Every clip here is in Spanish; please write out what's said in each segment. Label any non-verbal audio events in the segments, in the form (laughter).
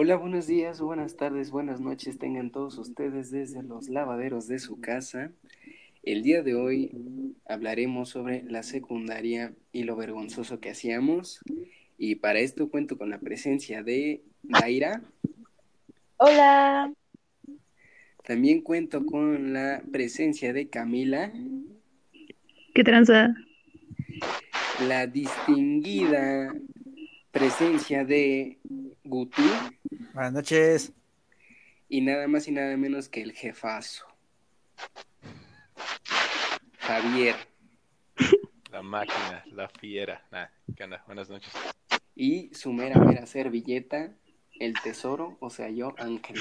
Hola, buenos días, buenas tardes, buenas noches tengan todos ustedes desde los lavaderos de su casa. El día de hoy hablaremos sobre la secundaria y lo vergonzoso que hacíamos. Y para esto cuento con la presencia de Daira. Hola. También cuento con la presencia de Camila. ¿Qué tranza? La distinguida presencia de Gutu. Buenas noches. Y nada más y nada menos que el jefazo. Javier. La máquina, la fiera. Nah, ¿qué onda? Buenas noches. Y su mera mera servilleta, el tesoro, o sea yo, Ángel.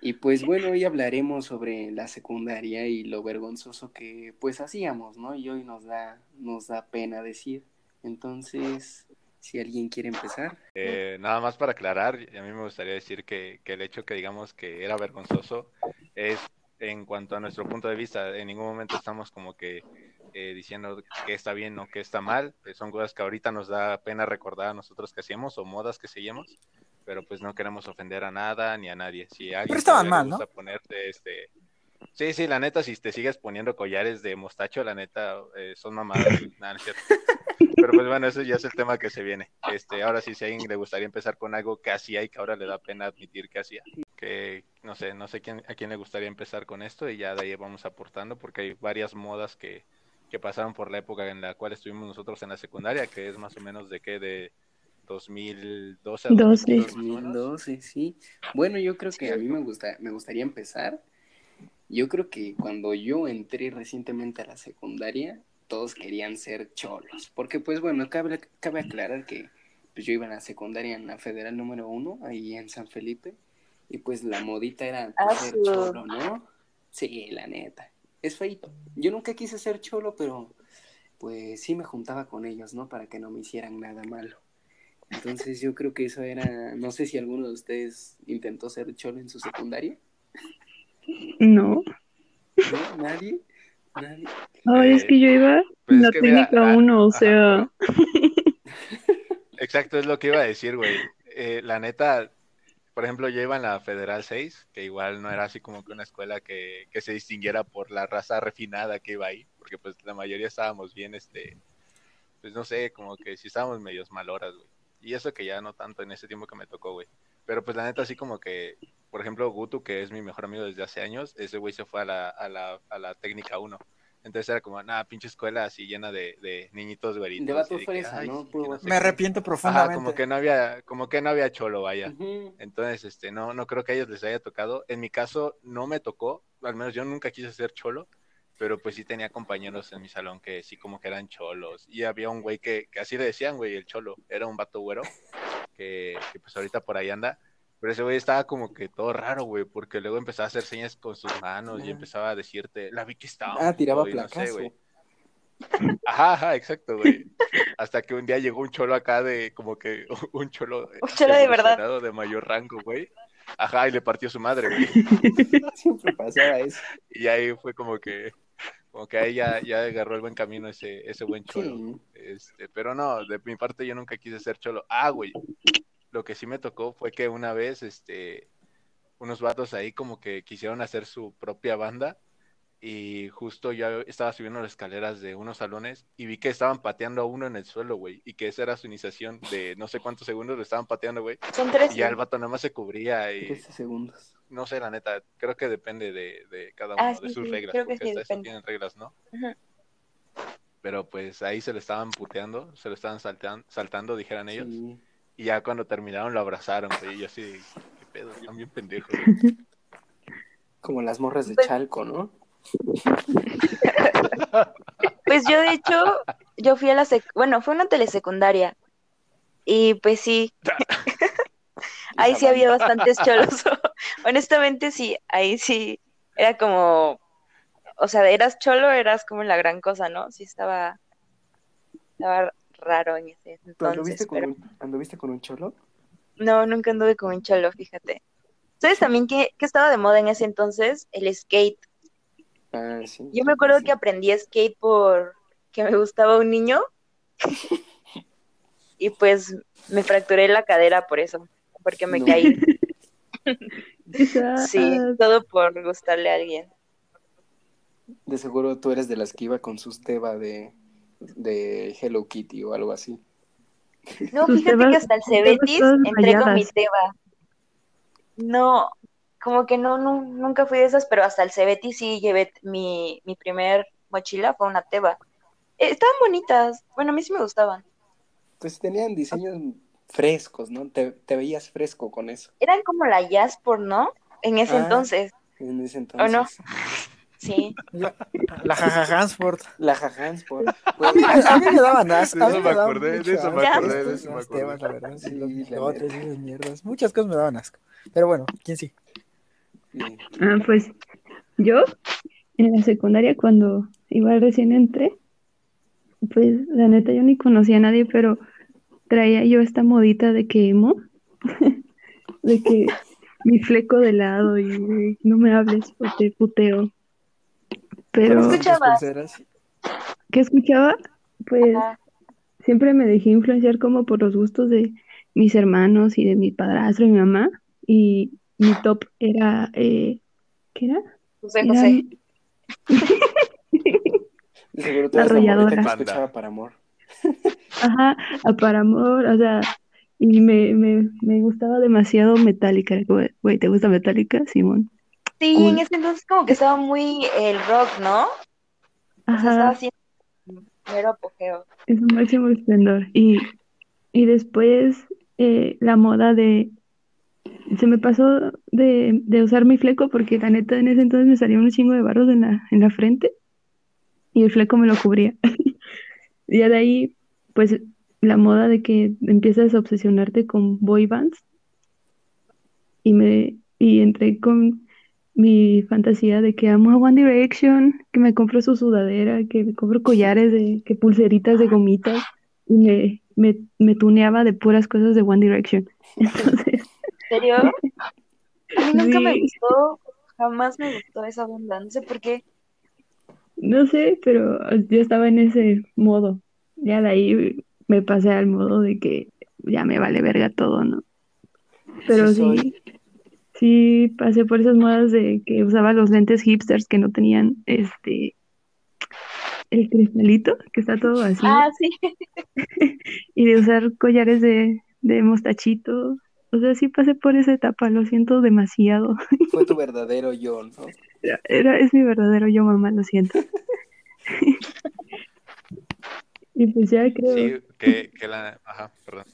Y pues bueno, hoy hablaremos sobre la secundaria y lo vergonzoso que pues hacíamos, ¿no? Y hoy nos da, nos da pena decir. Entonces, si alguien quiere empezar. Eh, nada más para aclarar, a mí me gustaría decir que, que el hecho que digamos que era vergonzoso es en cuanto a nuestro punto de vista. En ningún momento estamos como que eh, diciendo que está bien o que está mal. Eh, son cosas que ahorita nos da pena recordar a nosotros que hacíamos o modas que seguimos pero pues no queremos ofender a nada ni a nadie. Si alguien pero estaban mal, gusta ¿no? ponerte este Sí, sí, la neta, si te sigues poniendo collares de mostacho, la neta, eh, son mamadas. (laughs) Nada, no es cierto. Pero pues bueno, ese ya es el tema que se viene. Este, ahora sí, si a alguien le gustaría empezar con algo que hacía y que ahora le da pena admitir que hacía. Que no sé, no sé quién, a quién le gustaría empezar con esto y ya de ahí vamos aportando porque hay varias modas que, que pasaron por la época en la cual estuvimos nosotros en la secundaria, que es más o menos de qué, de 2012 a 12. 2012, sí. Bueno, yo creo que a mí me, gusta, me gustaría empezar. Yo creo que cuando yo entré recientemente a la secundaria, todos querían ser cholos. Porque, pues bueno, cabe, cabe aclarar que pues, yo iba a la secundaria en la federal número uno, ahí en San Felipe. Y pues la modita era pues, Ah, ser sí. cholo, ¿no? Sí, la neta. Es feito. Yo nunca quise ser cholo, pero pues sí me juntaba con ellos, ¿no? Para que no me hicieran nada malo. Entonces yo creo que eso era, no sé si alguno de ustedes intentó ser cholo en su secundaria. No. ¿No? ¿Nadie? ¿Nadie? Ay, es que yo iba pues en la técnica ah, 1, o ajá. sea. (laughs) Exacto, es lo que iba a decir, güey. Eh, la neta, por ejemplo, yo iba en la Federal 6, que igual no era así como que una escuela que, que se distinguiera por la raza refinada que iba ahí, porque pues la mayoría estábamos bien, este, pues no sé, como que sí estábamos medios maloras, güey. Y eso que ya no tanto en ese tiempo que me tocó, güey. Pero pues la neta, así como que, por ejemplo, Gutu, que es mi mejor amigo desde hace años, ese güey se fue a la, a la, a la técnica 1. Entonces era como, nada, pinche escuela así llena de, de niñitos güeritos. De vato que, fresa, "Ay, ¿no? sí, sé Me qué". arrepiento Ajá, profundamente. como que no había, como que no había cholo, vaya. Entonces, este, no, no creo que a ellos les haya tocado. En mi caso, no me tocó, al menos yo nunca quise ser cholo, pero pues sí tenía compañeros en mi salón que sí como que eran cholos. Y había un güey que, que así le decían, güey, el cholo. Era un vato güero, que, que pues ahorita por ahí anda. Pero ese güey estaba como que todo raro, güey, porque luego empezaba a hacer señas con sus manos y empezaba a decirte, la vi que estaba. Ah, tiraba y no sé, güey. Ajá, ajá, exacto, güey. Hasta que un día llegó un cholo acá de, como que, (laughs) un cholo. Un cholo de verdad. De mayor rango, güey. Ajá, y le partió su madre, güey. (laughs) Siempre pasaba eso. Y ahí fue como que, como que ahí ya, ya agarró el buen camino ese, ese buen cholo. Sí. Este, pero no, de mi parte yo nunca quise ser cholo. Ah, güey, lo que sí me tocó fue que una vez, este, unos vatos ahí como que quisieron hacer su propia banda y justo yo estaba subiendo las escaleras de unos salones y vi que estaban pateando a uno en el suelo, güey, y que esa era su iniciación de no sé cuántos segundos lo estaban pateando, güey, Son tres. y ya el vato nada más se cubría y 13 segundos. No sé, la neta, creo que depende de, de cada uno, Ah, de sí, sus sí, reglas, creo que porque sí, hasta eso depende. tienen reglas, ¿no? Pero pues ahí se lo estaban puteando, se lo estaban saltean- saltando, dijeran ellos, Sí. y ya cuando terminaron lo abrazaron, güey, y yo así, de, qué pedo, están bien pendejos. (laughs) Como las morras de Pues- Chalco, ¿no? (laughs) Pues yo, de hecho, yo fui a la sec... Bueno, fue una telesecundaria. Y pues sí, (laughs) ahí sí había bastantes cholos. Honestamente, sí, ahí sí era como. O sea, eras cholo, eras como la gran cosa, ¿no? Sí, estaba. Estaba raro en ese ¿Tú entonces. anduviste con, un, anduviste con un cholo? no, nunca anduve con un cholo, fíjate. ¿Sabes también que, que estaba de moda en ese entonces? El skate. Ah, sí. Yo me acuerdo sí. que aprendí skate por que me gustaba un niño (laughs) y pues me fracturé la cadera por eso. porque me No. caí. (laughs) Sí, todo por gustarle a alguien. De seguro tú eres de las que iba con sus teba de, de Hello Kitty o algo así. No, fíjate tebas- que hasta el Cebetis entré con mi teba. No, como que no, no, nunca fui de esas, pero hasta el Cebetis sí llevé mi, mi primer mochila, fue una teba. Eh, estaban bonitas, bueno, a mí sí me gustaban. Pues tenían diseños frescos, ¿no? Te, te veías fresco con eso Eran como la Jasper, ¿no? En ese Ah. entonces, en ese ¿o entonces. no? (laughs) Sí. La, la jaja Hansport. La Jajansport. (laughs) A mí, a mí me daban asco. De a mí eso me daban acordé, de eso me asco acordé, de eso me acordé. temas, la verdad. Sí, los la esas mierdas. Muchas cosas me daban asco. Pero bueno, ¿quién sí? Sí. Ah, pues yo en la secundaria cuando igual recién entré, pues la neta yo ni conocía a nadie, pero traía yo esta modita de que emo, (laughs) de que mi fleco de lado y no me hables o te puteo. Pero, Escucha- escuchabas? ¿qué escuchaba? Pues Ajá. siempre me dejé influenciar como por los gustos de mis hermanos y de mi padrastro y mi mamá. Y mi top era, eh, ¿qué era? José José. De seguro tú La arrolladora. que escuchaba para amor. (laughs) Ajá, a Paramore, o sea, y me, me, me gustaba demasiado Metallica. Güey, ¿te gusta Metallica, Simón? Sí, Cool. en ese entonces como que estaba muy el rock, ¿no? O sea, estaba así, mero apogeo. es un máximo esplendor. Y, y después eh, la moda de... Se me pasó de, de usar mi fleco porque la neta en ese entonces me salía un chingo de barros en la, en la frente y el fleco me lo cubría. (laughs) Y ya de ahí, pues la moda de que empiezas a obsesionarte con boy bands y me y entré con mi fantasía de que amo a One Direction, que me compro su sudadera, que me compro collares de que pulseritas de gomitas y me, me, me tuneaba de puras cosas de One Direction. (laughs) Entonces, ¿En serio? (laughs) A mí nunca me gustó, jamás me gustó esa banda, no sé por qué. No sé, pero yo estaba en ese modo. Ya de ahí me pasé al modo de que ya me vale verga todo, ¿no? Pero Sí sí, pasé por esas modas de que usaba los lentes hipsters que no tenían este el cristalito, que está todo así, Ah, sí. (laughs) y de usar collares de, de mostachito. O sea, sí pasé por esa etapa, lo siento demasiado. Fue tu (laughs) verdadero yo, ¿no? Era, era- es mi verdadero yo, mamá, lo siento. (laughs) Y pues ya creo. Sí, que, que la... Ajá, perdón.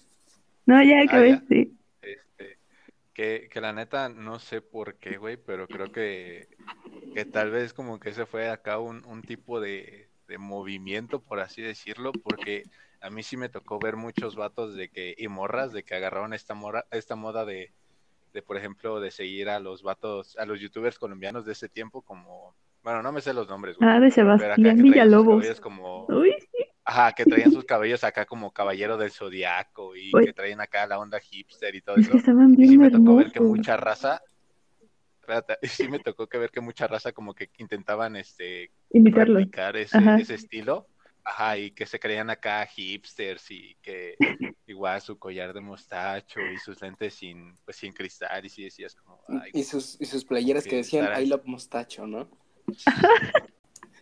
No, ya acabé, ya. sí. Este, que, que la neta, no sé por qué, güey, pero creo que, que tal vez como que ese fue acá un, un tipo de, de movimiento, por así decirlo, porque a mí sí me tocó ver muchos vatos de que, y morras, de que agarraron esta, mora, esta moda de, de, por ejemplo, de seguir a los vatos, a los youtubers colombianos de ese tiempo, como, bueno, no me sé los nombres, güey. Ah, de Sebastián Villalobos. como, Uy, Ajá, que traían sus cabellos acá como caballero del zodiaco y Uy. que traían acá la onda hipster y todo es eso. estaban Y sí bien me tocó ver que mucha raza, (laughs) sí me tocó que ver que mucha raza como que intentaban este replicar ese, ese estilo. Ajá, y que se creían acá hipsters y que (laughs) igual su collar de mostacho y sus lentes sin, pues sin cristal y sí decías como, ay, Y sus, y sus playeras que decían I love mostacho, ¿no? (laughs)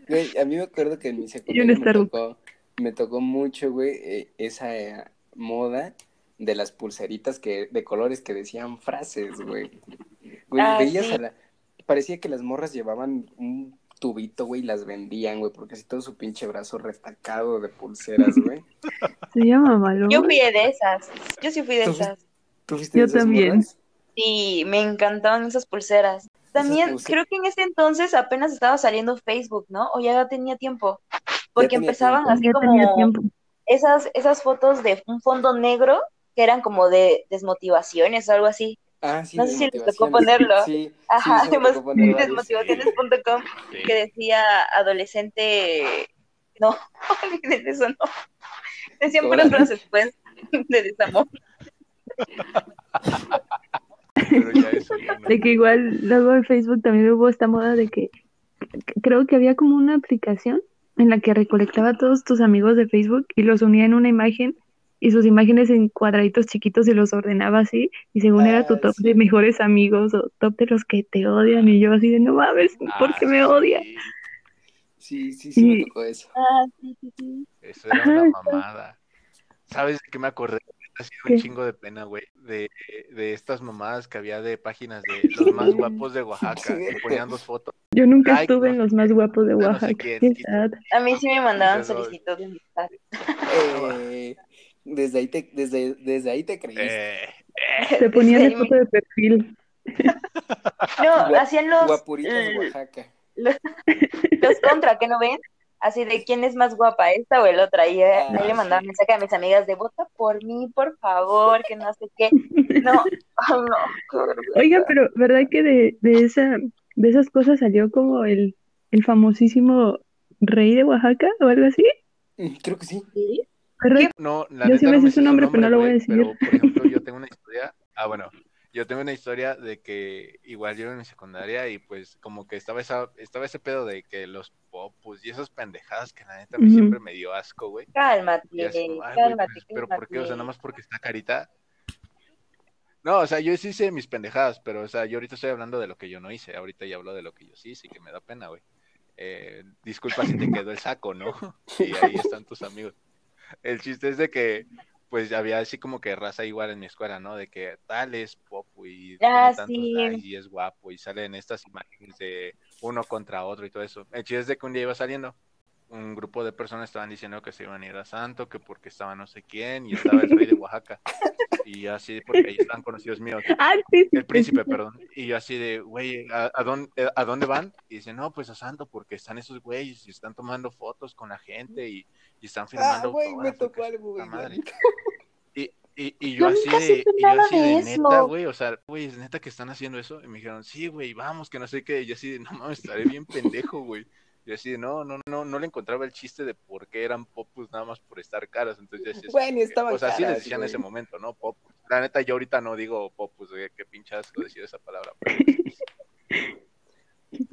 Güey, a mí me acuerdo que en mi secundaria me tocó, me tocó mucho, güey, eh, esa eh, moda de las pulseritas que, de colores que decían frases, güey. Güey, Ah, veías sí. a la... Parecía que las morras llevaban un tubito, güey, y las vendían, güey, porque así todo su pinche brazo retacado de pulseras, güey. (laughs) Se llama Maluma. Yo fui de esas, yo sí fui de ¿Tú fuiste- esas. ¿Tú fuiste Yo de esas también. morras? Sí, me encantaban esas pulseras. También creo que en ese entonces apenas estaba saliendo Facebook, ¿no? O ya tenía tiempo. Porque tenía empezaban tiempo. así Ya como tiempo. esas, esas fotos de un fondo negro que eran como de desmotivaciones o algo así. Ah, sí, No sé si les tocó ponerlo. Sí, Ajá, sí, desmotivaciones.com sí. que decía adolescente. No, (laughs) olviden eso no. Decían puras frases pues de desamor. pero ya eso ya no. De que igual luego en Facebook también hubo esta moda de que que- creo que había como una aplicación en la que recolectaba a todos tus amigos de Facebook y los unía en una imagen y sus imágenes en cuadraditos chiquitos y los ordenaba así, y según era tu Ah, top sí. de mejores amigos o top de los que te odian, y yo así de no mames, ¿por Ah, qué me odia? Sí, sí, sí me Y- tocó eso. Ah, sí, sí, sí. Eso era una mamada. ¿Sabes de qué me acordé? Ha sido ¿Qué? un chingo de pena, güey. De, de estas mamadas que había de páginas de los más guapos de Oaxaca y ponían dos fotos. Yo nunca Like, estuve no en los más guapos de no sé Oaxaca. quién. A mí sí me mandaban Eso- solicitud de amistad. Eh, desde, ahí te, desde, desde ahí te creíste. Eh, (laughs) Te ponían de ahí foto de perfil. (laughs) (laughs) No, Gua- hacían los, Guapuritas l- Oaxaca. los contra, ¿qué no ven? Así de quién es más guapa, esta o el otra. Y eh, Ah, ahí le mandaba sí. mensaje a mis amigas de vota por mí, por favor, que no sé qué. No, ay, no. Oiga, pero ¿verdad que de, de esa, de esas cosas salió como el, el famosísimo rey de Oaxaca o algo así? Mm, Creo que sí. ¿Sí? No, la Yo neta sí me no sé su nombre, pero no lo voy a decir. Pero, por ejemplo, yo tengo una historia. Ah, bueno, yo tengo una historia de que igual yo era en mi secundaria y pues como que estaba esa, estaba ese pedo de que los popus y esas pendejadas que la neta a mí Ujú. siempre me dio asco, güey. Cálmate, así güey, cálmate, pues, pero ¿por qué? O sea, nada más porque está carita. No, o sea, yo sí hice mis pendejadas, pero, o sea, yo ahorita estoy hablando de lo que yo no hice. Ahorita ya hablo de lo que yo sí hice, que me da pena, güey. Eh, disculpa si te quedó el saco, ¿no? (laughs) Y ahí están tus amigos. El chiste es de que, pues, había así como que raza igual en mi escuela, ¿no? De que tal es popo y Ah, sí. y es guapo y salen estas imágenes de uno contra otro y todo eso. El chiste es de que un día iba saliendo un grupo de personas estaban diciendo que se iban a ir a Santo, que porque estaba no sé quién, y estaba el rey de Oaxaca. Y así, porque ahí están conocidos míos. (laughs) Ah, El príncipe, perdón. Y yo así de, güey, ¿a, a dónde, ¿a dónde van? Y dice, no, pues a Santo, porque están esos güeyes y están tomando fotos con la gente y, y están Ah, firmando güey, me tocó algo, güey. Y, Yo yo así de, y yo así de neta, güey, o sea, güey, es neta que están haciendo eso. Y me dijeron, sí, güey, vamos, que no sé qué. Y yo así de, no mames, estaré bien pendejo, güey. Yo así no, no, no, no le encontraba el chiste de por qué eran popus nada más por estar caras. Entonces decía, Bueno, estaban o sea, sí les caras, decían en ese momento, ¿no? Popus. La neta, yo ahorita no digo popus, güey, qué pinche asco decir esa palabra. (laughs)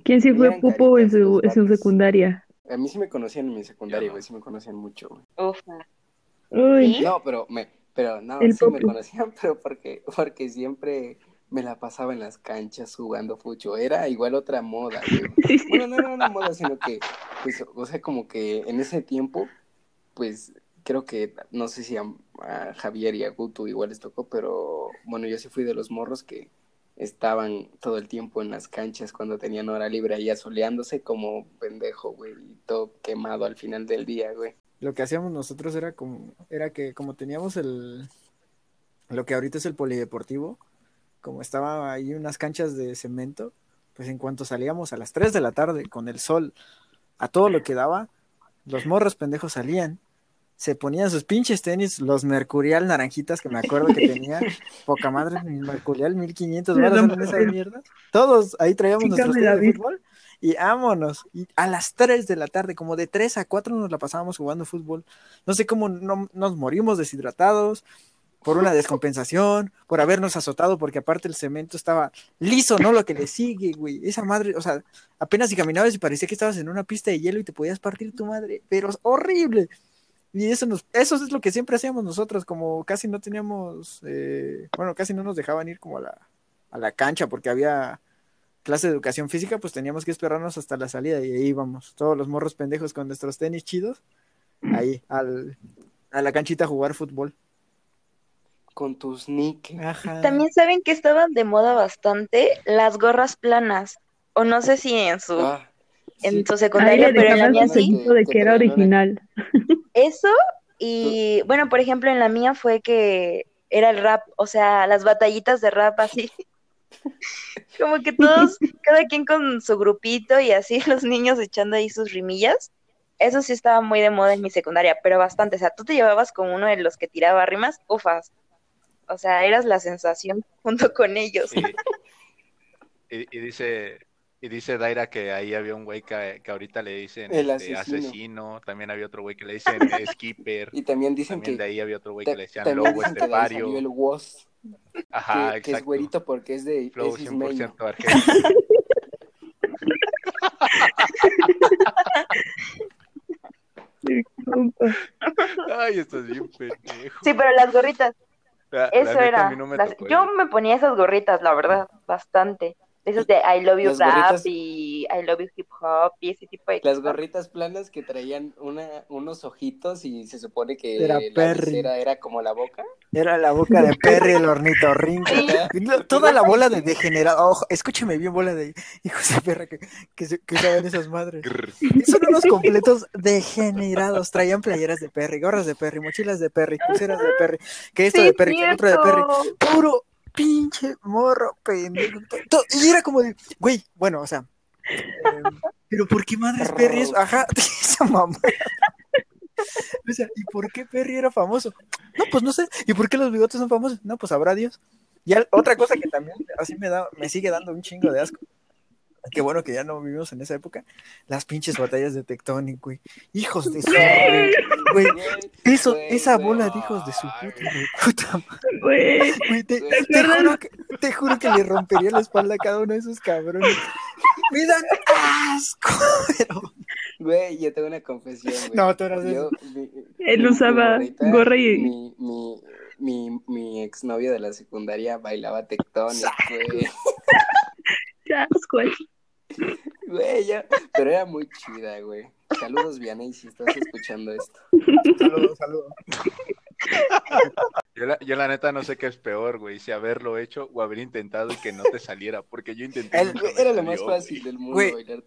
¿Quién sí fue pupo en su, en su secundaria? A mí sí me conocían en mi secundaria, no. güey, sí me conocían mucho, güey. Ufa. Uy. No, pero me, pero no, El sí me conocían, (laughs) pero porque, porque siempre me la pasaba en las canchas jugando fucho. Era igual otra moda, güey. (laughs) Bueno, no era una moda, sino que, pues, o sea, como que en ese tiempo, pues, creo que, no sé si a, a Javier y a Gutu igual les tocó, pero bueno, yo sí fui de los morros que estaban todo el tiempo en las canchas cuando tenían hora libre ahí asoleándose como pendejo, güey, y todo quemado al final del día, güey. Lo que hacíamos nosotros era como, era que como teníamos el, lo que ahorita es el polideportivo, como estaba ahí unas canchas de cemento, pues en cuanto salíamos a las 3 de la tarde con el sol a todo lo que daba, los morros pendejos salían, se ponían sus pinches tenis, los Mercurial naranjitas que me acuerdo que tenía, (laughs) poca madre, mi Mercurial 1500 Me baros da en esa pena. mierda. Todos ahí traíamos Chica, nuestros tenis de fútbol y vámonos. Y a las 3 de la tarde, como de 3 a 4 nos la pasábamos jugando fútbol. No sé cómo no, nos morimos deshidratados por una descompensación, por habernos azotado, porque aparte el cemento estaba liso, ¿no? Lo que le sigue, güey. Esa madre, o sea, apenas si caminabas y parecía que estabas en una pista de hielo y te podías partir tu madre, pero es horrible. Y eso nos, eso es lo que siempre hacíamos nosotros, como casi no teníamos, eh, bueno, casi no nos dejaban ir como a la, a la cancha porque había clase de educación física, pues teníamos que esperarnos hasta la salida y ahí íbamos, todos los morros pendejos con nuestros tenis chidos, ahí al, a la canchita a jugar fútbol. Con tus nick. Ajá. También saben que estaban de moda bastante las gorras planas. O no sé si en su, Ah, en sí. su secundaria, pero en la mía sí. de Que- era original. (laughs) Eso y bueno, por ejemplo, en la mía fue que era el rap, o sea, las batallitas de rap así. (laughs) Como que todos, cada quien con su grupito y así (laughs) los niños echando ahí sus rimillas. Eso sí estaba muy de moda en mi secundaria, pero bastante. O sea, tú te llevabas con uno de los que tiraba rimas, ufas. O sea, eras la sensación (laughs) junto con ellos. Y, y- y dice, y dice Daira que ahí había un güey que, que ahorita le dicen El este, asesino. asesino. también había otro güey que le (laughs) dicen skipper, Y también dicen también que, de ahí había otro güey que le decían lobo estepario. el WOS, Ajá, que, que es exacto. güerito porque es de Flow es ismeño. 100% argentino. (laughs) Ay, estás bien pendejo. Sí, pero las gorritas, La- eso era. mí no me las- tocó Yo me ponía esas gorritas, la verdad, bastante. Esas de I love you rap gorritas- y I love you hip hop y ese tipo de Las cosas. gorritas planas que traían una, unos ojitos y se supone que Era la Perry. era como la boca. Era la boca de Perry el. Y lo- Toda la bola de degenerado. Ojo, escúcheme bien, bola de hijos de perra que, que, que usaban esas madres. Son unos completos degenerados. Traían playeras de Perry, gorras de Perry, mochilas de Perry, pulseras de Perry, que esto Sí, de Perry, que otro de Perry. Puro pinche morro pendejo. Y era como de, güey, bueno, o sea. Pero ¿por qué madres Perry es? Ajá, (laughs) esa mamá. O sea, ¿y por qué Perry era famoso? No, pues no sé. ¿Y por qué los bigotes son famosos? No, pues sabrá Dios. Y otra cosa que también así me da, me sigue dando un chingo de asco. Qué bueno que ya no vivimos en esa época. Las pinches batallas de Tectonic, güey. Hijos de su madre, güey. Eso, Güey, esa güey. bola de hijos de su puta, puta madre. Güey, Güey, te, Güey. te juro que, te juro que le rompería la espalda a cada uno de esos cabrones. Me dan asco. Pero... Güey, yo tengo una confesión, güey. No, tú eras Yo, mi- Él mi- usaba gorra y- Mi, mi, mi, mi exnovio de la secundaria bailaba tectónico, güey. Qué asco. güey. Güey, ya. Pero era muy chida, güey. Saludos, Vianey, si estás escuchando esto. Saludos, saludos. Yo la, yo la neta no sé qué es peor, güey, si haberlo hecho o haber intentado y que no te saliera, porque yo intenté. El- Era lo más güey. fácil del mundo Güey. bailar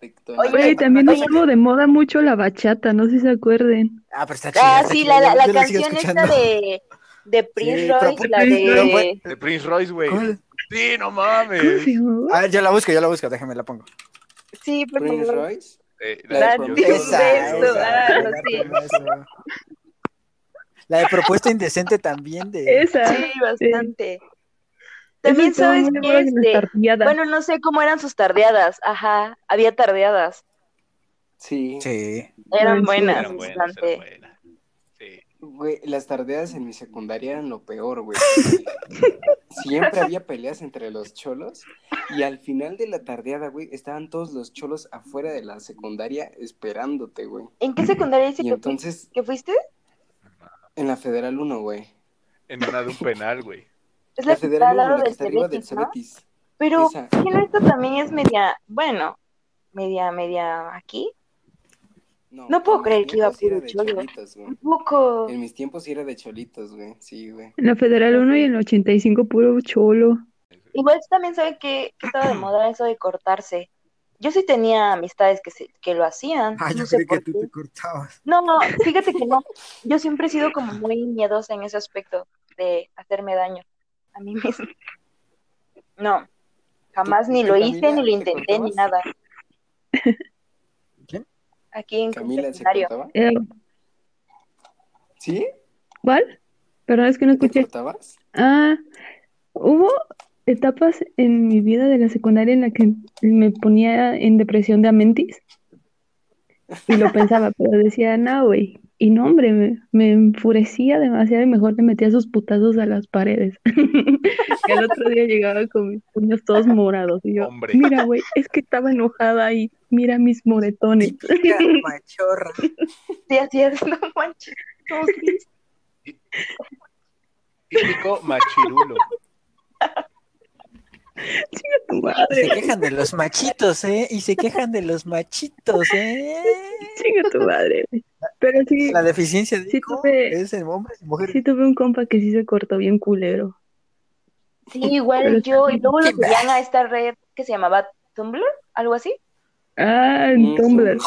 Güey, también estuvo de moda mucho la bachata, no sé si se acuerden. Ah, pero está chida. Ah, sí, la, la, la canción esta de, de Prince Sí, Royce, ¿por la de... De Prince Royce, güey. Sí, no ¿Cómo mames. A ver, yo la busco, yo la busco, déjame la pongo. Sí, por Prince favor. Royce. Eh, La la de beso, ah, sí. La de propuesta indecente también de. Esa. Sí, bastante. También sabes que de las este, bueno, no sé cómo eran sus tardeadas, ajá, había tardeadas, Sí. Sí. eran sí. buenas, Eran buenas, bastante. eran buenas. Güey, las tardeadas en mi secundaria eran lo peor, güey. Siempre había peleas entre los cholos y al final de la tardeada, güey, estaban todos los cholos afuera de la secundaria esperándote, güey. ¿En qué secundaria dice Y que, fu- entonces, que fuiste? en la Federal 1, güey. En una de un penal, güey. Es La la Federal al 1, lado la que del está arriba del Cebetis, ¿no? Pero, Esa. ¿qué no esto también es media, bueno, media, media aquí? No puedo creer que iba tiempos sí era puro de cholo. cholitos, güey. Un poco. En mis tiempos sí era de cholitos, güey. Sí, güey. En la Federal 1 y en el 85 puro cholo. Igual también sabe que estaba de (clears throat) moda eso de cortarse. Yo sí tenía amistades que, se, que lo hacían. Ah, yo sé creí que tú te cortabas. No, no, fíjate que no. Yo siempre he sido como muy miedosa en ese aspecto de hacerme daño a mí misma. No, jamás ¿Tú- ni lo hice, ni lo te intenté, ni nada. Aquí en Camila secundario. cortaba. Eh, ¿Sí? ¿Cuál? Perdón, es que no ¿Te escuché. cortabas? Ah, hubo etapas en mi vida de la secundaria en la que me ponía en depresión de amentis. Y lo pensaba, (laughs) pero decía, no, güey. Y no, hombre, me, me enfurecía demasiado y mejor le metía sus putazos a las paredes. (laughs) Y al otro día llegaba con mis puños todos morados. Y yo, Hombre. mira, güey, es que estaba enojada y mira mis moretones. (laughs) Típica machorra. Sí, así es, no manches. ¿Cómo crees? Típico machirulo. Chinga tu Se madre, quejan de los machitos, ¿eh? Y se quejan de los machitos, ¿eh? chinga tu madre. Pero sí, La deficiencia de Sí, tuve- es en hombres y mujeres. sí tuve un compa que sí se cortó bien culero. Sí, igual Pero yo. Y luego lo subían a esta red que se llamaba Tumblr, algo así. Ah, en Mm, Tumblr.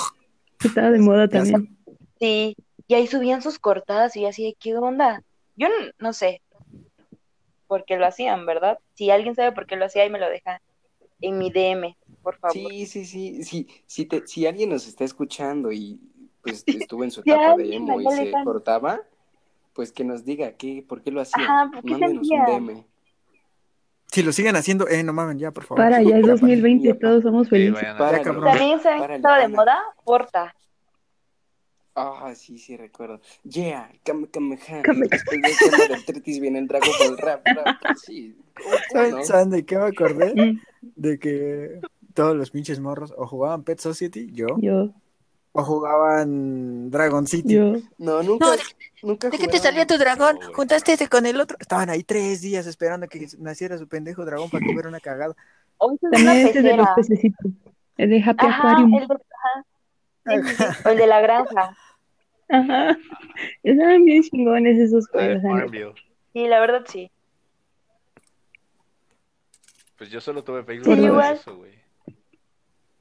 Estaba de moda también. Sí, y ahí subían sus cortadas y así de, ¿qué onda? Yo no sé por qué lo hacían, ¿verdad? Si alguien sabe por qué lo hacía, ahí me lo deja en mi DM, por favor. Sí, sí, sí. sí si, te, si alguien nos está escuchando y pues (laughs) estuvo en su etapa de emo y se cortaba, pues que nos diga qué, por qué lo hacía. Ajá, ¿por qué Mándenos un? DM. Si lo siguen haciendo, eh, no mamen, ya, por favor. Para, ya es Ya, 2020 ya, y todos somos Sí, felices. vayan a- Páralo. cabrón. También que Párale, estaba de moda Porta. Ah, sí, sí, recuerdo. Yeah, Kame Kameha. Kame- Y después de eso del Artritis viene el Dragon Ball Rap, rap. Sí. ¿Cómo- cómo (laughs) ¿Saben, no? saben de qué me acordé? Mm, De que todos los pinches morros o jugaban Pet Society, yo, Yo, O jugaban Dragon City. Yo, No, nunca. No, ¿de nunca ¿De qué te salía tu dragón? No. ¿Juntaste ese con el otro? Estaban ahí tres días esperando que naciera su pendejo dragón para que hubiera una cagada. (laughs) O también este de los pececitos. El de Happy Ajá, Aquarium. el de, ajá. (laughs) El la granja. Ajá. Estaban bien chingones esos juegos. Sí, la verdad sí. Pues yo solo tuve Facebook Sí, para igual. eso, güey.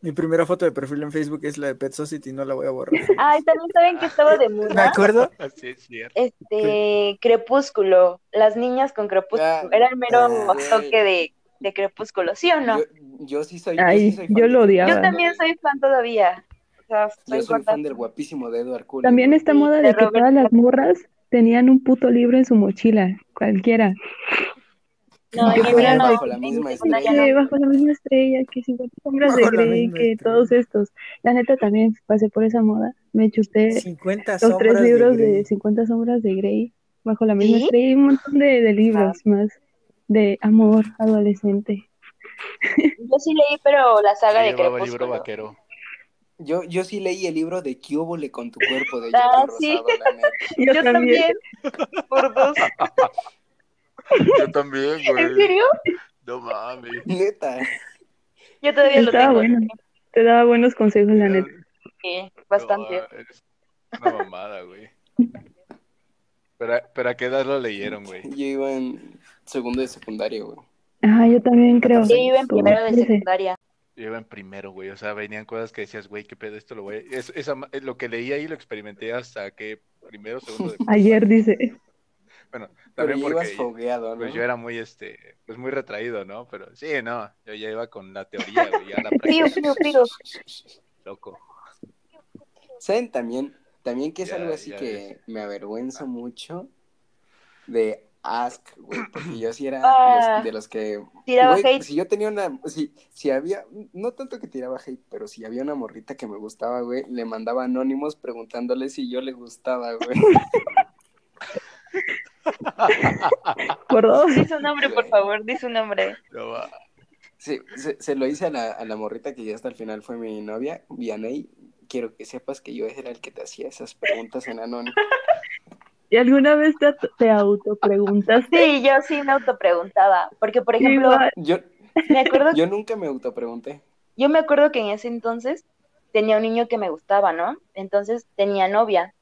Mi primera foto de perfil en Facebook es la de Pet Society, no la voy a borrar. Ay, también saben que estaba de ¿Me moda. acuerdo? (laughs) Así es cierto. Este, Crepúsculo. Las niñas con Crepúsculo. Ah, Era el mero ah, toque de, de Crepúsculo, ¿sí o no? Yo, yo sí soy. yo Ay, sí soy fan yo lo odiaba. Yo también soy fan todavía. O sea, Yo soy fan del guapísimo de Edward Cullen. También esta Sí, moda de de que Robert todas las morras tenían un puto libro en su mochila, cualquiera. No, Que fuera no. bajo la misma estrella. Que bajo la misma estrella, que 50 sombras de Bajo la Grey, que estrella. todos estos. La neta también pasé por esa moda. Me chuté 50 los tres de libros de, Grey. 50 sombras de Grey, bajo la misma ¿Sí? estrella y un montón de, de libros más de amor adolescente. Yo sí leí, pero la saga Yo de el libro Crepúsculo. vaquero. Yo, yo sí leí el libro de ¿Qué óvole con tu cuerpo de Ah, Jordi sí. Rosado, la neta. Yo, Yo también. también. Por dos. (laughs) (laughs) Yo también, ¿En serio? No mames. Neta. Yo todavía lo Estaba tengo. bueno. Te daba buenos consejos, la neta. Sí, bastante. No, eres una mamada, güey. Pero, pero a qué edad lo leyeron, güey. Yo iba en segundo de secundaria, güey. Ah, yo también creo. Yo iba en primero de 13. secundaria. Yo iba en primero, güey. O sea, venían cosas que decías, güey, qué pedo, esto lo voy a... Es, esa lo que leí ahí lo experimenté hasta que primero, segundo de... (laughs) Ayer dice. Bueno, Pero también ibas porque fogueado, ¿no? pues yo era muy, este, pues muy retraído, ¿no? Pero sí, no, yo ya iba con la teoría, güey, ya la Frío, práctica, frío, frío. loco. ¿Saben también? También que es Ya, algo así que me avergüenza mucho de Ask, güey, porque yo sí era Ah. los- de los que... Tiraba güey, hate. Si yo tenía una... Si, si había... No tanto que tiraba hate, pero si había una morrita que me gustaba, güey, le mandaba anónimos preguntándole si yo le gustaba, güey. (laughs) (laughs) Por dos. Di su nombre, por favor, di su nombre. No va. Sí, se, se lo hice a la, a la morrita que ya hasta el final fue mi novia, Vianey. Quiero que sepas que yo era el que te hacía esas preguntas en anónimo. (laughs) ¿Y alguna vez te, te autopreguntaste? Sí, yo sí me autopreguntaba. Porque, por ejemplo. Yo, me acuerdo yo nunca me autopregunté. Yo me acuerdo que en ese entonces tenía un niño que me gustaba, ¿no? Entonces tenía novia.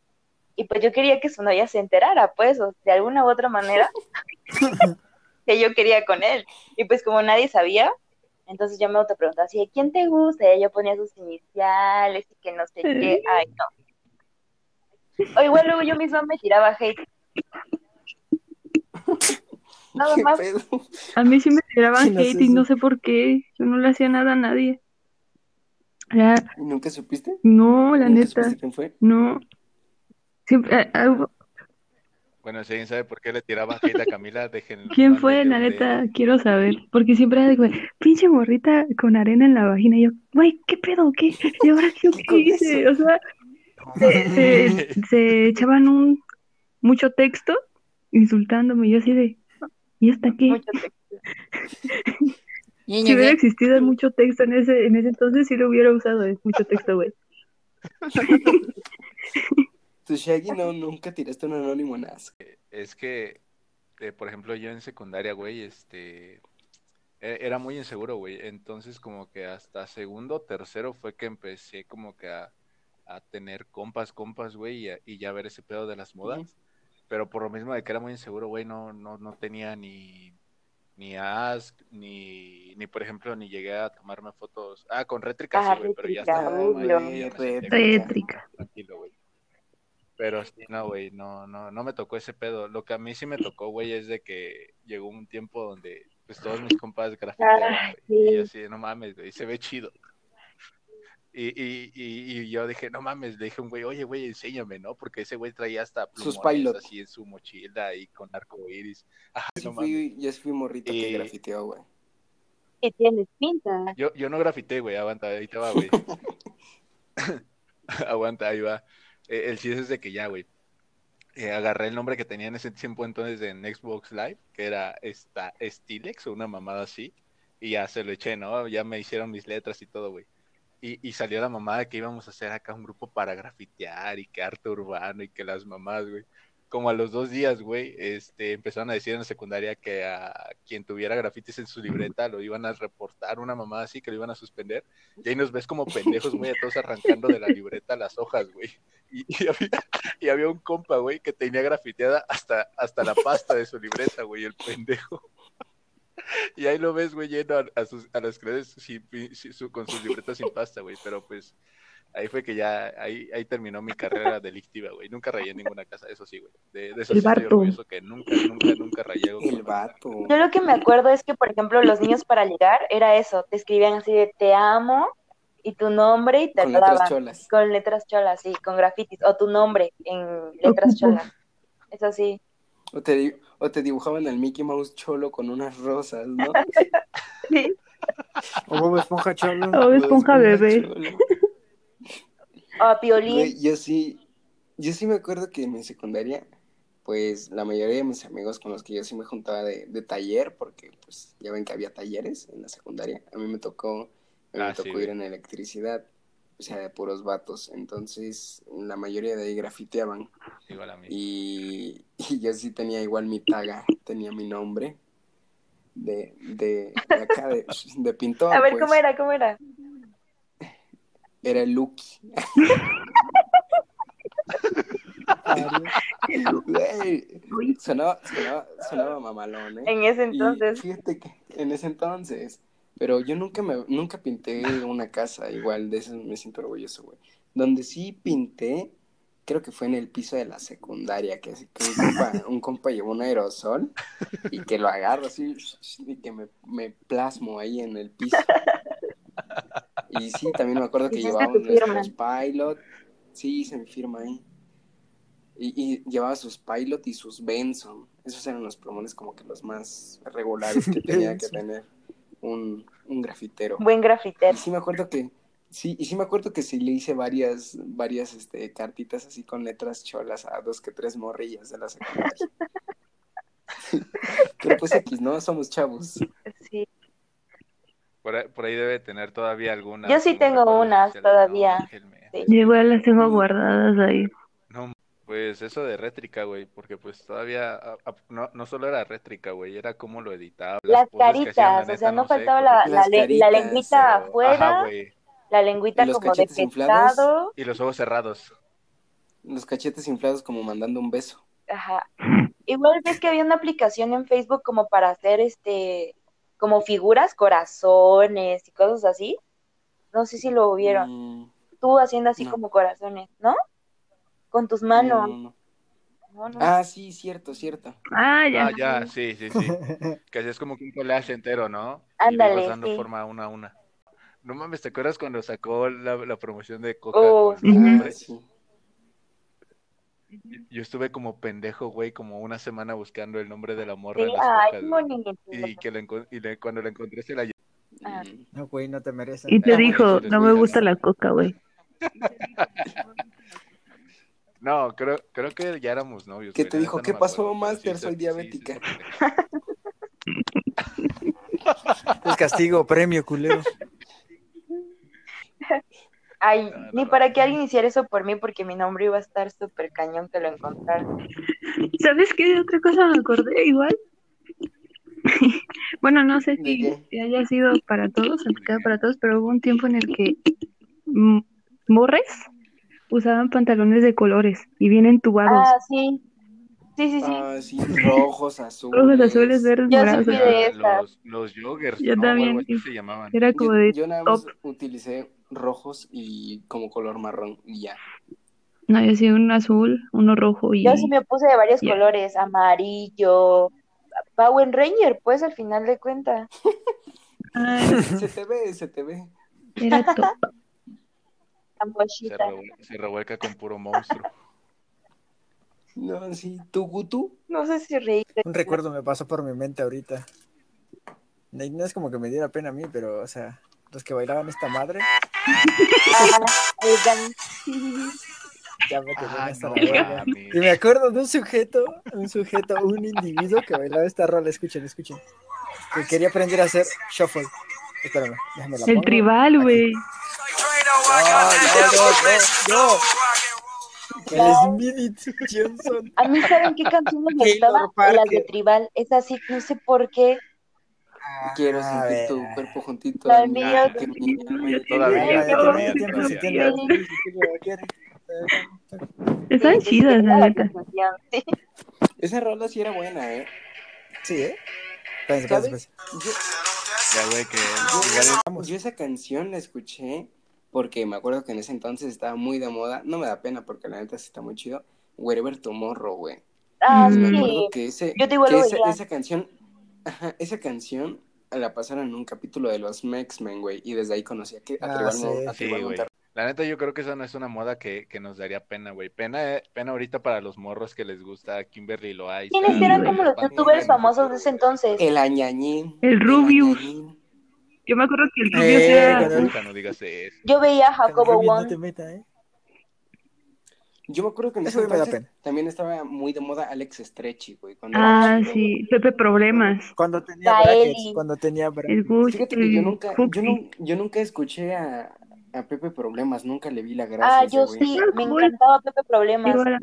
Y pues yo quería que su novia se enterara, pues, o de alguna u otra manera, (laughs) que yo quería con él. Y pues como nadie sabía, entonces yo me autopreguntaba así, ¿quién te gusta? Y ella ponía sus iniciales y que no sé qué. Ay, no. O igual luego yo misma me tiraba hate. (laughs) Nada ¿Qué más. A mí sí me tiraban ¿Quién hace hate y no sé por qué. Yo no le hacía nada a nadie. Ya, ¿Nunca supiste? no, la ¿Nunca neta, supiste quién fue? no. Siempre, ah, ah, Bueno, si alguien sabe por qué le tiraban hate a Camila, dejen. ¿Quién fue? La neta, quiero saber. Porque siempre era de, güey, pinche morrita con arena en la vagina. Y yo, güey, ¿qué pedo? ¿Qué? ¿Y ahora ¿Qué (laughs) hice? eso? O sea, se, se, se echaban un mucho texto insultándome. Y yo así de, ¿y hasta qué? Mucho (laughs) texto. Si hubiera existido mucho texto en ese, en ese entonces, sí lo hubiera usado, el mucho texto, güey. (laughs) Tu Shaggy no, nunca tiraste un anónimo en Ask. Es que, eh, por ejemplo, yo en secundaria, güey, este, e- era muy inseguro, güey. Entonces, como que hasta segundo, tercero fue que empecé como que a, a tener compas, compas, güey, y, a- y ya ver ese pedo de las modas. Pero por lo mismo de que era muy inseguro, güey, no, no, no tenía ni, ni Ask, ni, ni, por ejemplo, ni llegué a tomarme fotos. Ah, con rétrica Ah, sí, güey, pero ya uy, sentía Rétrica. tranquilo, güey. Pero sí, no, güey, no, no, no me tocó ese pedo. Lo que a mí sí me tocó, güey, es de que llegó un tiempo donde, pues, todos mis compas grafiteaban, Ah, güey. Y yo sí. así, no mames, güey, se ve chido. Y, y, y, y yo dije, no mames, le dije a un güey, oye, güey, enséñame, ¿no? Porque ese güey traía hasta Sus plumones pilot. así en su mochila y con arco iris. Ajá, (laughs) Yo sí no mames. fui, yo sí fui morrito que grafiteó, güey. Y tienes pinta. Yo, yo no grafité, güey, aguanta, ahí te va, güey. (laughs) (laughs) aguanta, ahí va. Eh, el chiste es de que ya, güey. eh, agarré el nombre que tenía en ese tiempo entonces en Xbox Live, que era esta Stilex o una mamada así, y ya se lo eché, ¿no? Ya me hicieron mis letras y todo, güey. Y, y salió la mamá de que íbamos a hacer acá un grupo para grafitear y que arte urbano y que las mamás, güey. Como a los dos días, güey, este, empezaron a decir en la secundaria que a quien tuviera grafitis en su libreta lo iban a reportar, una mamá así, que lo iban a suspender. Y ahí nos ves como pendejos, güey, a todos arrancando de la libreta las hojas, güey. Y, y había, y había un compa, güey, que tenía grafiteada hasta, hasta la pasta de su libreta, güey, el pendejo. Y ahí lo ves, güey, lleno a, a sus, a las clases sin- sin- su- con sus libretas sin pasta, güey. Pero pues ahí fue que ya, ahí, ahí terminó mi carrera delictiva, güey. Nunca rayé en ninguna casa, eso sí, güey. De, de eso El sí estoy vato. orgulloso que nunca, nunca, nunca rayé El vato. Yo lo que me acuerdo es que, por ejemplo, los niños para ligar era eso, te escribían así de te amo y tu nombre y te Con letras cholas. con letras cholas, sí, con grafitis, o tu nombre en letras cholas. Eso sí. O te, o te dibujaban al Mickey Mouse cholo con unas rosas, ¿no? (laughs) Sí. O Bob Esponja Cholo. O esponja bebé. Cholo. O a Piolín. Güey, yo sí, yo sí me acuerdo que en mi secundaria, pues la mayoría de mis amigos con los que yo sí me juntaba de, de taller, porque pues ya ven que había talleres en la secundaria, a mí me tocó, a mí Ah, me sí, tocó güey. ir en electricidad, o sea, de puros vatos, entonces la mayoría de ahí grafiteaban Igual a mí. y, (laughs) y yo sí tenía igual mi taga, tenía mi nombre de, de, de acá, de, (laughs) de pintor. A ver, pues. ¿cómo era? ¿Cómo era? Era el Lucky. Güey, sonaba, sonaba, sonaba mamalón, ¿eh? En ese Y entonces. fíjate que en ese entonces, pero yo nunca me, nunca pinté una casa, igual de eso me siento orgulloso, güey. Donde sí pinté, creo que fue en el piso de la secundaria, que un compa, (laughs) un compa llevó un aerosol y que lo agarro así y que me, me plasmo ahí en el piso. (laughs) Y sí, también me acuerdo (laughs) que firma. nuestros pilot, sí, hice mi firma ahí. Y, y llevaba sus pilot y sus Benson. Esos eran los plumones como que los más regulares que (laughs) tenía que tener un, un grafitero. Buen grafitero. Y sí me acuerdo que, sí, y sí me acuerdo que sí le hice varias, varias este, cartitas así con letras cholas a dos que tres morrillas de la secundaria. (laughs) Pero pues X, ¿no? Somos chavos. Por ahí, por ahí debe tener todavía algunas. Yo sí tengo unas todavía. No. Sí. Yo igual las tengo guardadas ahí. No, pues eso de rétrica, güey, porque pues todavía a- a- no, no solo era rétrica, güey, era como lo editaba. Las que hacían, la caritas, o sea, no sé, faltaba la, la, Las le- la caritas, lengüita pero- afuera, Ajá, la lengüita ¿Y los como de pescado. Y los ojos cerrados. Los cachetes inflados como mandando un beso. Ajá. Igual ves que había una aplicación en Facebook como para hacer este, como figuras, corazones y cosas así. No sé si lo vieron. Mm, Tú haciendo así no. como corazones, ¿no? Con tus no, manos. no, no. No, no. Ah, sí, cierto, cierto. Ah, ya. Ah, ya, sí, sí, sí. (laughs) Que así es como que un collage entero, ¿no? Y le Ándale, ibas dando sí. forma una a una. No mames, ¿te acuerdas cuando sacó la, la promoción de Coca Oh, con sí. los Ah, nombres? sí. Yo estuve como pendejo, güey, como una semana buscando el nombre de la morra Sí, en las ay. Y que y le- cuando la encontré se la llevé. Ah. No, güey, no te mereces. Y te Ah, dijo, sí no me gusta dar. la coca, güey. (laughs) No, creo, creo que ya éramos novios. ¿Qué güey, te dijo? ¿Qué pasó, acuerdo, sí Master? Soy sí, sí diabética. pendejo. (laughs) Es castigo, premio, culero. (laughs) Ay, No, no, ni para que alguien hiciera eso por mí, porque mi nombre iba a estar súper cañón que lo encontrara. (laughs) ¿Sabes qué? De otra cosa me acordé igual. (laughs) bueno, no sé ¿De si, haya sido para todos, aplicado para todos, pero hubo un tiempo en el que morres usaban pantalones de colores y bien entubados. Ah, sí. Sí, sí, sí. Ah, sí, rojos, azules. Rojos, azules, verdes, Yo morados. Ah. Los, los joggers, Yo ¿no? También, se llamaban. Era como Yo, de yo nada más top. utilicé rojos y como color marrón y ya. No, yo sí, un azul, uno rojo y... Yo sí me puse de varios colores, amarillo, Power Ranger, pues al final de cuentas. Ay, (laughs) Se te ve, se te ve. era (laughs) top. Se, revuel- se revuelca con puro monstruo. No, sí, tu gutu. No sé si reírte. Un recuerdo me pasó por mi mente ahorita. No es como que me diera pena a mí, pero, o sea, los que bailaban esta madre, (laughs) ya me Ah, hasta no la. Y me acuerdo de un sujeto, un sujeto, un individuo que bailaba esta rola, escuchen, escuchen. Que quería aprender a hacer shuffle. Espérame, déjame la El pongo. tribal, güey. No, no, no, no. El Smith Johnson. A mí, ¿saben qué canción me Taylor gustaba? Parker. Las de Tribal. Es así, no sé por qué. Quiero A sentir ver. tu cuerpo juntito La a mí, mía, que sí, me- Todavía, todavía. Sí. Están Sí, chidas, sí, la neta. canción, sí. (laughs) Esa rola sí era buena, ¿eh? Sí, ¿eh? Ya, güey, que yo- yo esa canción la escuché porque me acuerdo que en ese entonces estaba muy de moda. No me da pena porque la neta sí está muy chido. Wherever Tomorrow, güey. Ah, Y me acuerdo sí. que, ese, Yo te que esa, esa canción, ajá, esa canción la pasaron en un capítulo de los X-Men, güey, y desde ahí conocí a, que, a Ah, Tribal sí. Mo- a Sí, Tribal güey. Monterrey. La neta, yo creo que esa no es una moda que, que nos daría pena, güey. Pena, eh, pena ahorita para los morros que les gusta Kimberly Loaiza. ¿Quiénes eran como los youtubers famosos de ese entonces? El Añañín. El Rubius. Añañín. Yo me acuerdo que el Rubius Eh, era. no digas eso. Yo veía a Jacobo Rubio no One. te meta, ¿eh? Yo me acuerdo que en ese Eso güey me da pena. también estaba muy de moda Alex Stretchy, güey. cuando Ah, chido, sí. güey. Pepe Problemas. Cuando tenía brackets, cuando tenía El brackets. Gus. Fíjate que yo nunca, yo, no, yo nunca escuché a, a Pepe Problemas, nunca le vi la gracia. Ah, a ese yo güey. sí, Ah, me encantaba Pepe Problemas. A-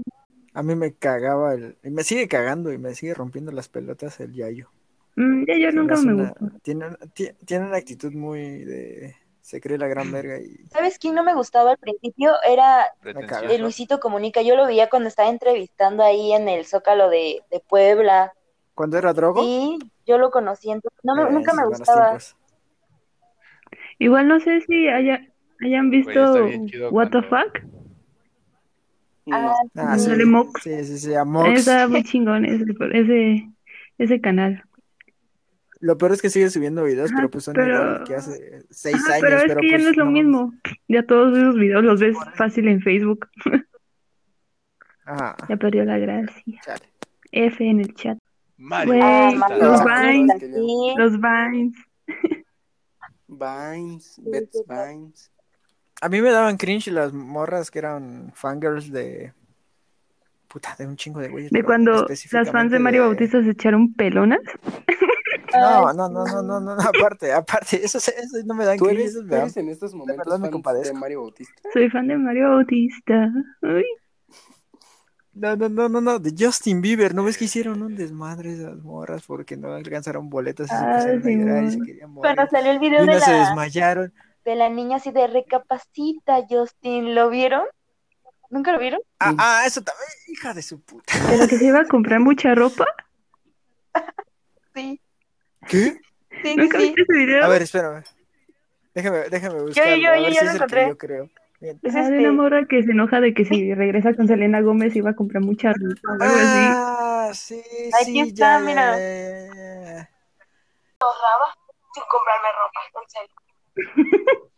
A mí me cagaba el... Y me sigue cagando y me sigue rompiendo las pelotas el Yayo. Mm, ya yo Se me nunca me gustó. Tiene, tiene una actitud muy de... Se cree la gran verga y... ¿Sabes quién no me gustaba al principio? Era de Luisito Comunica. Yo lo veía cuando estaba entrevistando ahí en el Zócalo de, de Puebla. Cuando era drogo... Sí, yo lo conocí. entonces- no, eh, nunca me gustaba. Igual no sé si haya, hayan visto What the Fuck. No. Ah, Ah, Mm, sí. Sale Mox. Sí, sí, sí, a Mox. Está muy (laughs) chingón ese, ese, ese canal. Lo peor es que sigue subiendo videos, pero pues son pero- igual que hace seis Ajá, años. pero es que ya pues, no es lo mismo. Ya todos esos videos los ves fácil en Facebook. Ajá, Ya perdió la gracia. chale. F en el chat. Mario. Güey, Ah, Bautista. Mario los Vines. Los Vines. Vines, Bets Vines. A mí me daban cringe las morras que eran fangirls de. Puta, de un chingo de güeyes. De pero cuando las fans de Mario Bautista se echaron pelonas. (laughs) No, no, no, no, no, no, aparte, aparte, eso, eso no me dan ¿Tú eres, tú en estos momentos me de compadezco. Mario Bautista? Soy fan de Mario Bautista. Ay, No, no, no, no, no, de Justin Bieber, ¿no ves que hicieron un desmadre esas morras porque no alcanzaron boletas y se pusieron a llorar y se querían morir? Cuando salió el video Y de se la, desmayaron. de la niña así de recapacita, Justin, ¿lo vieron? ¿Nunca lo vieron? Ah, ah, eso también, hija de su puta. pero que se iba a comprar mucha ropa. (laughs) Sí, ¿Qué? sí, ¿Nunca sí. viste ese video? A ver, espérame. Déjame, déjame buscarlo. yo- yo ver si lo encontré. yo creo. Bien. Es Ah, de este, una morra que se enoja de que si (laughs) regresa con Selena Gómez iba a comprar mucha ropa o algo así. Ah, sí, Aquí sí, está, ya, mira. ya, ya, ya. sin comprarme ropa, en serio. (laughs)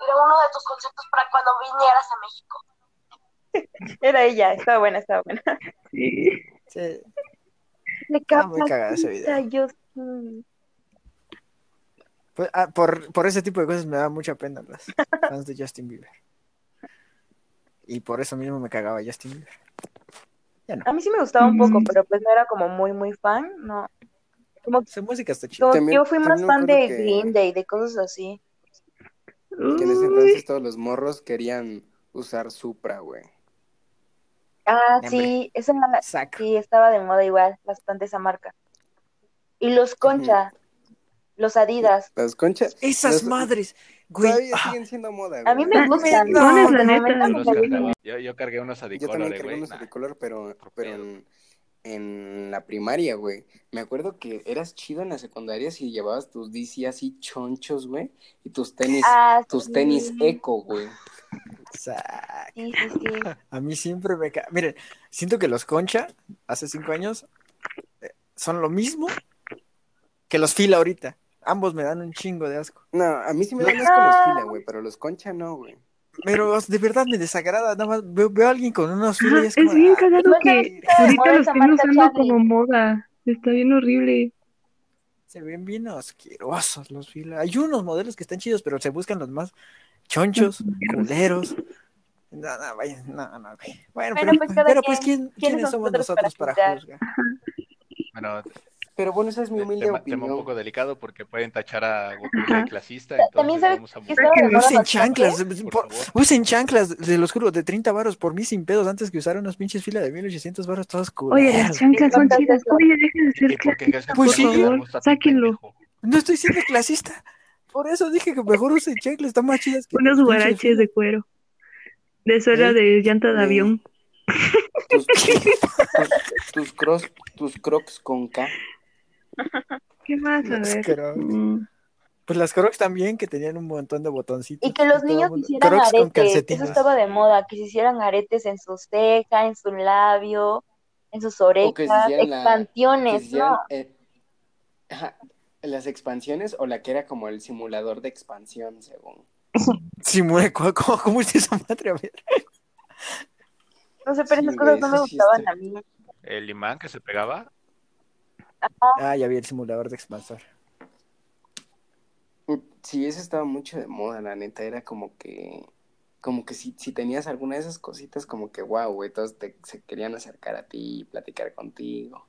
Era uno de tus conceptos para cuando vinieras a México. (laughs) Era ella, estaba buena, estaba buena. Sí. Sí. Muy cagado ese video. Pues, ah, por, por ese tipo de cosas me da mucha pena las (laughs) fans de Justin Bieber. Y por eso mismo me cagaba Justin Bieber. Ya no. A mí sí me gustaba un poco, Mm. pero pues no era como muy, muy fan, no. Como, Su música está chida. También- yo fui más fan de que- Green Day, de cosas así. Que en ese entonces todos los morros querían usar Supra, güey. Ah, Hombre. sí, esa Saco. sí estaba de moda igual, bastante esa marca. Y los Concha, los Adidas. Las conchas. Esas los- madres, güey. Todavía ah, siguen siendo moda, A mí me (laughs) gustan. No, Yo los cargué unos Yo también adicolores, cargué güey. unos nah. de color, pero, pero en, en la primaria, güey. Me acuerdo que eras chido en la secundaria si llevabas tus DC así chonchos, güey. Y tus tenis, Ah, tus sí. tenis eco, güey. Sí, sac. sí, sí. (laughs) A mí siempre me caga. Miren, siento que los Concha, hace cinco años, eh, son lo mismo que los Fila ahorita. Ambos me dan un chingo de asco. No, a mí sí me dan asco los fila, güey, pero los concha no, güey. Pero de verdad me desagrada. Nada más veo, veo a alguien con unos Fila y Ajá, es como. bien ah, cagado Igual que ahorita moda lo esa estén marca usando como moda. Está bien horrible. se ven bien asquerosos los Fila. Hay unos modelos que están chidos, pero se buscan los más chonchos, culeros. No, no, vaya, no, no, güey. Bueno, Bueno, pero, pues pero pues, quien- ¿quién, ¿quiénes ¿quiénes somos nosotros para para juzgar? Bueno, Pero bueno, esa es mi humilde tema, tema un opinión. poco delicado porque pueden tachar a Goku de clasista. También vamos a que Usen bastante. chanclas, Por por- usen chanclas, se los juro, de 30 varos por mí sin pedos antes que usar unos pinches filas de 1800 varos todos Oye, las chanclas son ¿Cuántas chidas. Oye, dejen de ser ¿Y por qué crees clasistas, Pues por favor. Sáquenlo. No estoy siendo clasista. Por eso dije que mejor usen chanclas, están más chidas que Unos guaraches de cuero. De suela ¿Eh? de llanta de ¿Eh? avión. Tus, (laughs) tus, tus, crocs, tus crocs con K. ¿Qué más? A ver. crocs. Mm, Pues las crocs también, que tenían un montón de botoncitos. Y que los niños hicieran Crocs con aretes. Eso estaba de moda, que se hicieran aretes en sus cejas, en su labio, en sus orejas, la- expansiones, ¿no? eh, ajá, las expansiones o la que era como el simulador de expansión, según. (laughs) Simula, ¿cómo, cómo, cómo es esa (laughs) madre? A ver. No sé, pero Sí, esas cosas no me sí gustaban a mí. El imán que se pegaba. Ah, ya vi el simulador de expansor. Sí, eso estaba mucho de moda, la neta. Era como que, como que si, si tenías alguna de esas cositas, como que wow, güey, todos te, se querían acercar a ti y platicar contigo.